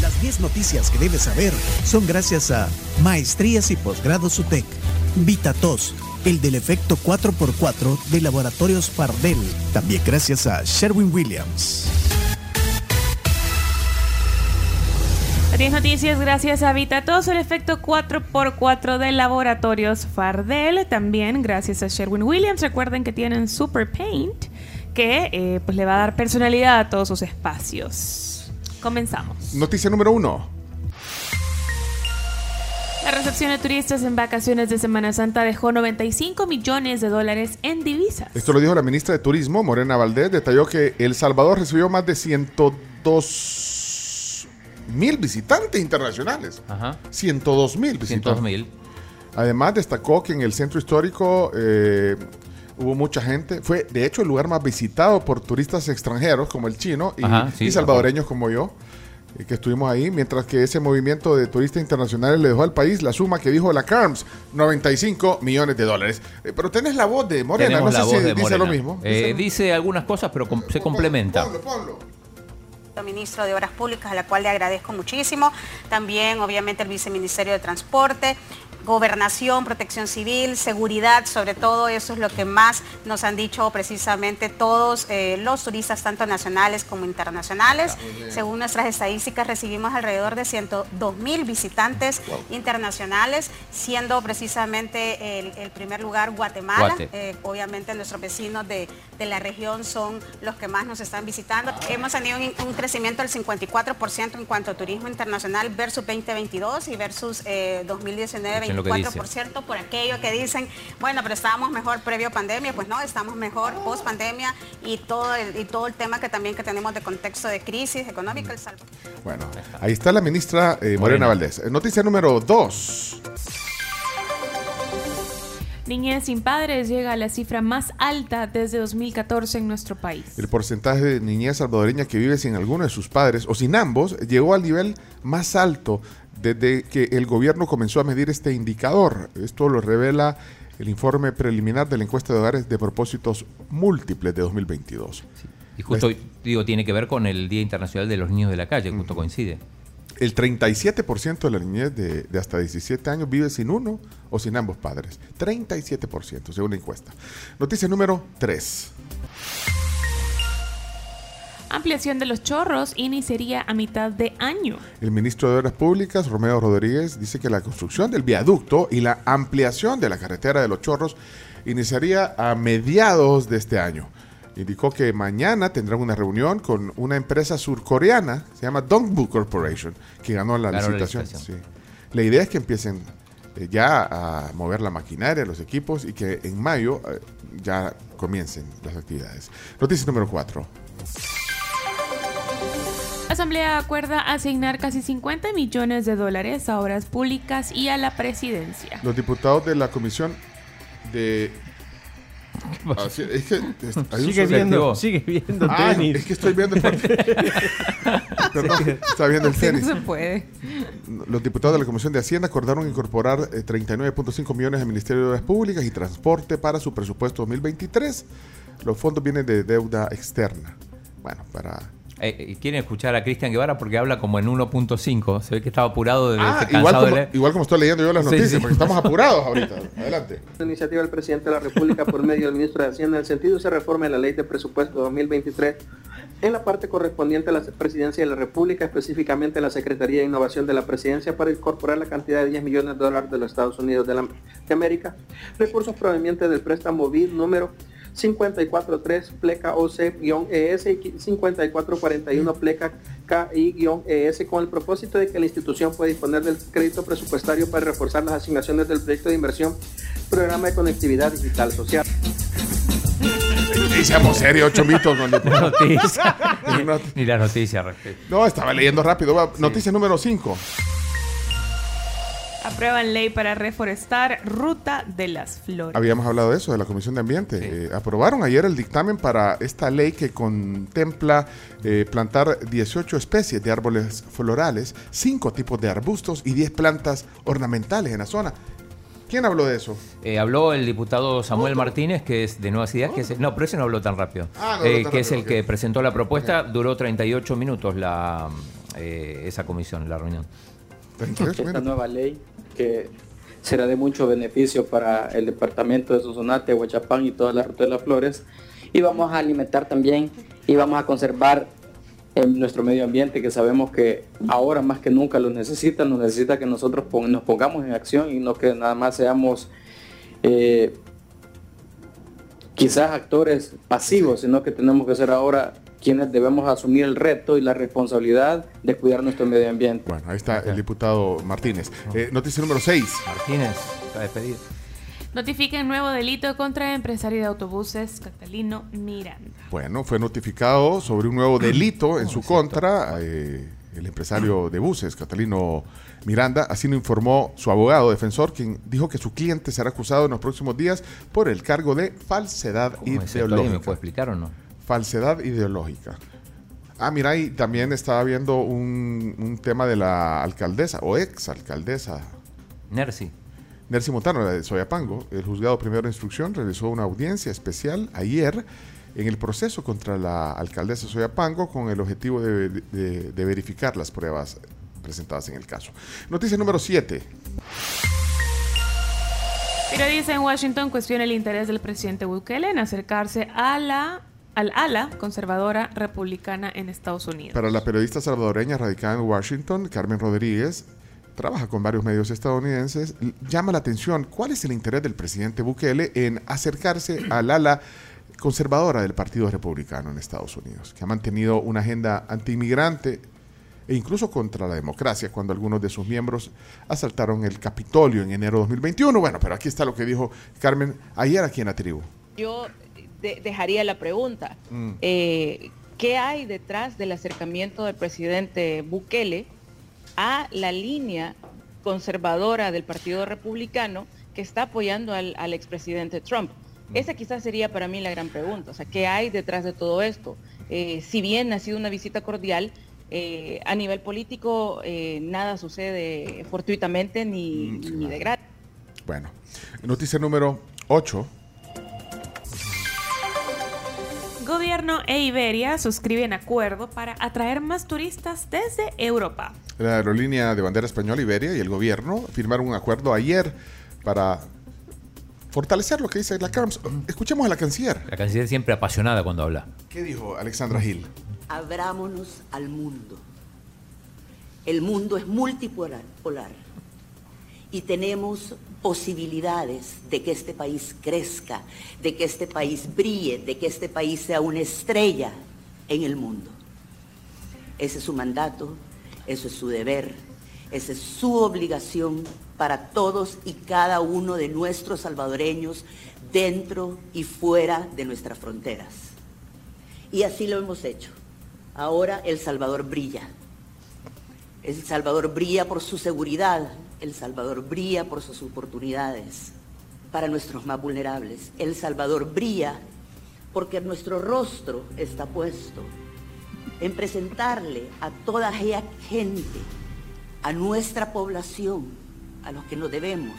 Las 10 noticias que debes saber son gracias a Maestrías y Posgrados UTEC, VitaTos, el del efecto 4x4 de Laboratorios Pardel, también gracias a Sherwin Williams. 10 noticias gracias a VitaTos, el efecto 4x4 de Laboratorios Fardel, también gracias a Sherwin Williams. Recuerden que tienen Super Paint que eh, pues le va a dar personalidad a todos sus espacios. Comenzamos. Noticia número uno. La recepción de turistas en vacaciones de Semana Santa dejó 95 millones de dólares en divisas. Esto lo dijo la ministra de Turismo, Morena Valdés. Detalló que El Salvador recibió más de 102 mil visitantes internacionales. Ajá. 102 mil visitantes. 102 mil. Además, destacó que en el centro histórico eh, hubo mucha gente. Fue, de hecho, el lugar más visitado por turistas extranjeros, como el chino, y, Ajá, sí, y salvadoreños como yo, eh, que estuvimos ahí, mientras que ese movimiento de turistas internacionales le dejó al país la suma que dijo la CARMS, 95 millones de dólares. Eh, pero tenés la voz de Morena, Tenemos no sé si dice Morena. lo mismo. Eh, dice algunas cosas, pero com- se complementa. Ponlo, ponlo. ministro de Obras Públicas, a la cual le agradezco muchísimo. También, obviamente, el viceministerio de Transporte. Gobernación, protección civil, seguridad, sobre todo eso es lo que más nos han dicho precisamente todos eh, los turistas, tanto nacionales como internacionales. Según nuestras estadísticas, recibimos alrededor de 102 mil visitantes internacionales, siendo precisamente el, el primer lugar Guatemala. Guate. Eh, obviamente nuestros vecinos de, de la región son los que más nos están visitando. Hemos tenido un, un crecimiento del 54% en cuanto a turismo internacional versus 2022 y versus eh, 2019 Escuchen lo que dice. 24% por aquello que dicen, bueno, pero estábamos mejor previo pandemia, pues no, estamos mejor post pandemia y todo el, y todo el tema que también que tenemos de contexto de crisis económica. El. Bueno, ahí está la ministra eh, Morena, Morena. Valdés. Eh, Noticia número 2. Niñez sin padres llega a la cifra más alta desde 2014 en nuestro país. El porcentaje de niñez salvadoreña que vive sin alguno de sus padres o sin ambos llegó al nivel más alto desde que el gobierno comenzó a medir este indicador. Esto lo revela el informe preliminar de la encuesta de hogares de propósitos múltiples de 2022. Y justo, digo, tiene que ver con el Día Internacional de los Niños de la Calle, justo coincide. El 37% de la niñez de, de hasta 17 años vive sin uno o sin ambos padres. 37%, según la encuesta. Noticia número 3. Ampliación de los chorros iniciaría a mitad de año. El ministro de Obras Públicas, Romeo Rodríguez, dice que la construcción del viaducto y la ampliación de la carretera de los Chorros iniciaría a mediados de este año. Indicó que mañana tendrán una reunión con una empresa surcoreana, se llama Dongbu Corporation, que ganó la la licitación. Sí. La idea es que empiecen eh, ya a mover la maquinaria, los equipos y que en mayo eh, ya comiencen las actividades. Noticia número 4. La Asamblea acuerda asignar casi 50 millones de dólares a obras públicas y a la presidencia. Los diputados de la comisión de... Así- es que es- hay Sigue viendo, sigue viendo Ah, tenis. es que estoy viendo el Perdón, está viendo el Sí, no tenis. se puede. Los diputados de la Comisión de Hacienda acordaron incorporar eh, 39.5 millones al Ministerio de Obras Públicas y Transporte para su presupuesto 2023. Los fondos vienen de deuda externa. Bueno, para... Eh, eh, ¿Quieren escuchar a Cristian Guevara? Porque habla como en 1.5. Se ve que estaba apurado de Ah, igual cansado de como, leer. igual como estoy leyendo yo las Sí, noticias, sí. porque estamos apurados ahorita. Adelante. La iniciativa del presidente de la República por medio del ministro de Hacienda en el sentido se reforme la ley de presupuesto 2023 en la parte correspondiente a la presidencia de la República, específicamente la Secretaría de Innovación de la Presidencia, para incorporar la cantidad de 10 millones de dólares de los Estados Unidos de, la- de América, recursos provenientes del préstamo BID número 543 pleca OC-ES y 5441 pleca KI-ES con el propósito de que la institución pueda disponer del crédito presupuestario para reforzar las asignaciones del proyecto de inversión Programa de Conectividad Digital Social. Y seamos serios, chomitos. con Noticia. No- Ni la noticia respecto. No, estaba leyendo rápido. Va, Noticia número 5. Aprueban ley para reforestar Ruta de las Flores. Habíamos hablado de eso, de la Comisión de Ambiente. Eh, aprobaron ayer el dictamen para esta ley que contempla eh, plantar 18 especies de árboles florales, 5 tipos de arbustos y 10 plantas ornamentales en la zona. ¿Quién habló de eso? Eh, habló el diputado Samuel Martínez, que es de Nuevas Ideas, que es, no, pero ese no habló tan rápido. Ah, no Eh, habló tan que es el que presentó la propuesta, duró 38 minutos la, eh, esa comisión, la reunión. 38 esta minutos. nueva ley que será de mucho beneficio para el departamento de Sonsonate, Huachapán y toda la ruta de las flores. y vamos a alimentar también y vamos a conservar En nuestro medio ambiente que sabemos que ahora más que nunca lo necesita, nos necesita que nosotros nos pongamos en acción y no que nada más seamos eh, quizás actores pasivos, sino que tenemos que ser ahora quienes debemos asumir el reto y la responsabilidad de cuidar nuestro medio ambiente. Bueno, ahí está el diputado Martínez. Eh, noticia número 6. Martínez, está despedido. Notifican nuevo delito contra empresario de autobuses Catalino Miranda. Bueno, fue notificado sobre un nuevo delito en su contra. eh, el empresario de buses, Catalino Miranda, así lo informó su abogado defensor, quien dijo que su cliente será acusado en los próximos días por el cargo de falsedad. ¿Alguien me ideológica. puede explicar o no? Falsedad ideológica. Ah, mira, y también estaba viendo un, un tema de la alcaldesa o ex alcaldesa Nercy. Nercy Montano, la de Soyapango, el juzgado primero de instrucción realizó una audiencia especial ayer en el proceso contra la alcaldesa Soyapango con el objetivo de, de- de verificar las pruebas presentadas en el caso. Noticia número 7. Periodista en Washington cuestiona el interés del presidente Bukele en acercarse a la, al ala conservadora republicana en Estados Unidos. Para la periodista salvadoreña radicada en Washington, Carmen Rodríguez, trabaja con varios medios estadounidenses, llama la atención cuál es el interés del presidente Bukele en acercarse al ala conservadora del Partido Republicano en Estados Unidos, que ha mantenido una agenda antiinmigrante e incluso contra la democracia cuando algunos de sus miembros asaltaron el Capitolio en enero de 2021. Bueno, pero aquí está lo que dijo Carmen ayer aquí en la tribu. Yo de- dejaría la pregunta. Mm. Eh, ¿Qué hay detrás del acercamiento del presidente Bukele a la línea conservadora del Partido Republicano que está apoyando al, al expresidente Trump? Esa quizás sería para mí la gran pregunta. O sea, ¿qué hay detrás de todo esto? Eh, si bien ha sido una visita cordial, eh, a nivel político nada sucede fortuitamente ni, Mm, ni de gratis. Bueno, noticia número 8. Gobierno e Iberia suscriben acuerdo para atraer más turistas desde Europa. La aerolínea de bandera española Iberia y el gobierno firmaron un acuerdo ayer para fortalecer lo que dice la CAMS. Escuchemos a la canciller. La canciller siempre apasionada cuando habla. ¿Qué dijo Alexandra Gil? Abrámonos al mundo. El mundo es multipolar polar, y tenemos posibilidades de que este país crezca, de que este país brille, de que este país sea una estrella en el mundo. Ese es su mandato, eso es su deber, esa es su obligación para todos y cada uno de nuestros salvadoreños dentro y fuera de nuestras fronteras. Y así lo hemos hecho. Ahora El Salvador brilla. El Salvador brilla por su seguridad. El Salvador brilla por sus oportunidades para nuestros más vulnerables. El Salvador brilla porque nuestro rostro está puesto en presentarle a toda aquella gente, a nuestra población, a los que nos debemos,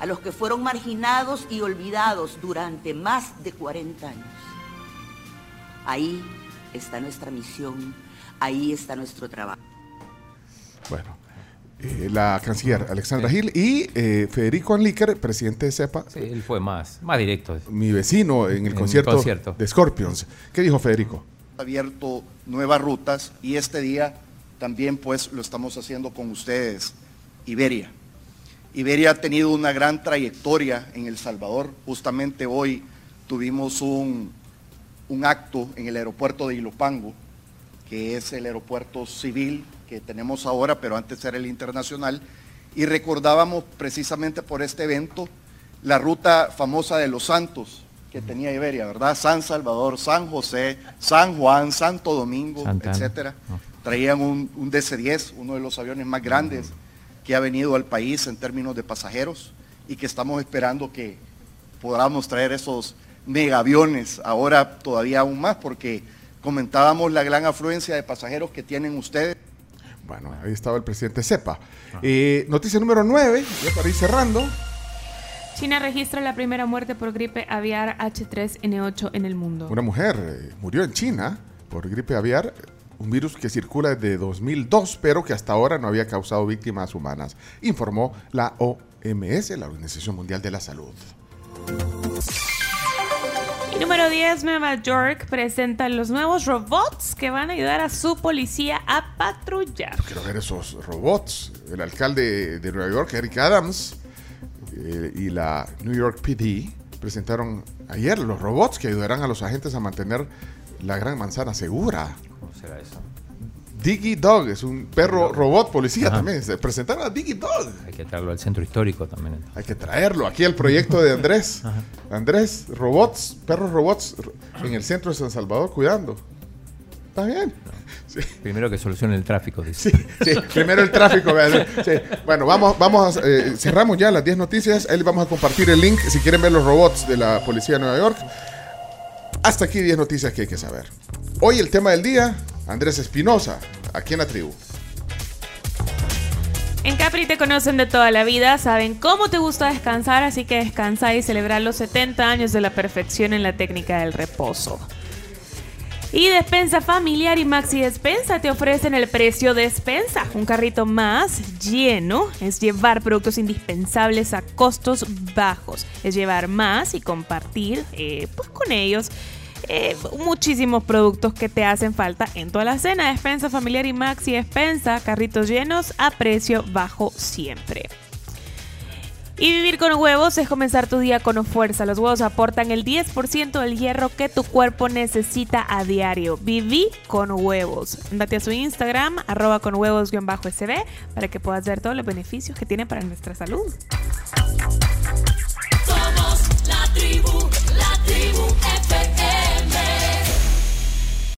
a los que fueron marginados y olvidados durante más de 40 años. Ahí está nuestra misión, ahí está nuestro trabajo. Bueno, eh, la canciller Alexandra Gil y eh, Federico Anlícar, presidente de CEPA, Sí, él fue más, más directo. mi vecino en el En concierto, concierto. de Scorpions. ¿Qué dijo Federico? abierto nuevas rutas y este día también pues lo estamos haciendo con ustedes, Iberia. Iberia ha tenido una gran trayectoria en El Salvador. Justamente hoy tuvimos un, un acto en el aeropuerto de Ilopango, que es el aeropuerto civil que tenemos ahora, pero antes era el internacional, y recordábamos precisamente por este evento la ruta famosa de los Santos que tenía Iberia, ¿verdad? San Salvador, San José, San Juan, Santo Domingo, Santa Ana. etcétera. Traían un, un DC-10, uno de los aviones más grandes que ha venido al país en términos de pasajeros y que estamos esperando que podamos traer esos megaviones ahora todavía aún más porque comentábamos la gran afluencia de pasajeros que tienen ustedes. Bueno, ahí estaba el presidente CEPA. Eh, noticia número 9, ya para ir cerrando. China registra la primera muerte por gripe aviar H3N8 en el mundo. Una mujer eh, murió en China por gripe aviar, un virus que circula desde 2002, pero que hasta ahora no había causado víctimas humanas, informó la OMS, la Organización Mundial de la Salud. Y número 10, Nueva York presenta los nuevos robots que van a ayudar a su policía a patrullar. Quiero ver esos robots. El alcalde de Nueva York, Eric Adams, eh, y la New York PD presentaron ayer los robots que ayudarán a los agentes a mantener la gran manzana segura. ¿Cómo será eso? Diggy Dog es un perro robot policía también. Se presentaron a Diggy Dog. Hay que traerlo al centro histórico también. Hay que traerlo aquí al proyecto de Andrés. Andrés, robots, perros robots en el centro de San Salvador cuidando. Está bien. Sí. Primero que solucione el tráfico, dice. Sí, sí, primero el tráfico. Sí. Bueno, vamos, vamos a, eh, cerramos ya las 10 noticias. Ahí vamos a compartir el link si quieren ver los robots de la Policía de Nueva York. Hasta aquí 10 noticias que hay que saber. Hoy el tema del día, Andrés Espinosa, aquí en la tribu. En Capri te conocen de toda la vida, saben cómo te gusta descansar, así que descansa y celebrar los 70 años de la perfección en la técnica del reposo. Y Despensa Familiar y Maxi Despensa te ofrecen el precio de despensa. Un carrito más lleno es llevar productos indispensables a costos bajos. Es llevar más y compartir eh, pues, con ellos eh, muchísimos productos que te hacen falta en toda la cena. Despensa Familiar y Maxi Despensa, carritos llenos a precio bajo siempre. Y vivir con huevos es comenzar tu día con fuerza. Los huevos aportan el 10% del hierro que tu cuerpo necesita a diario. Viví con huevos. Date a su Instagram, arroba con huevos-sb, para que puedas ver todos los beneficios que tiene para nuestra salud. Somos la tribu, la tribu FM.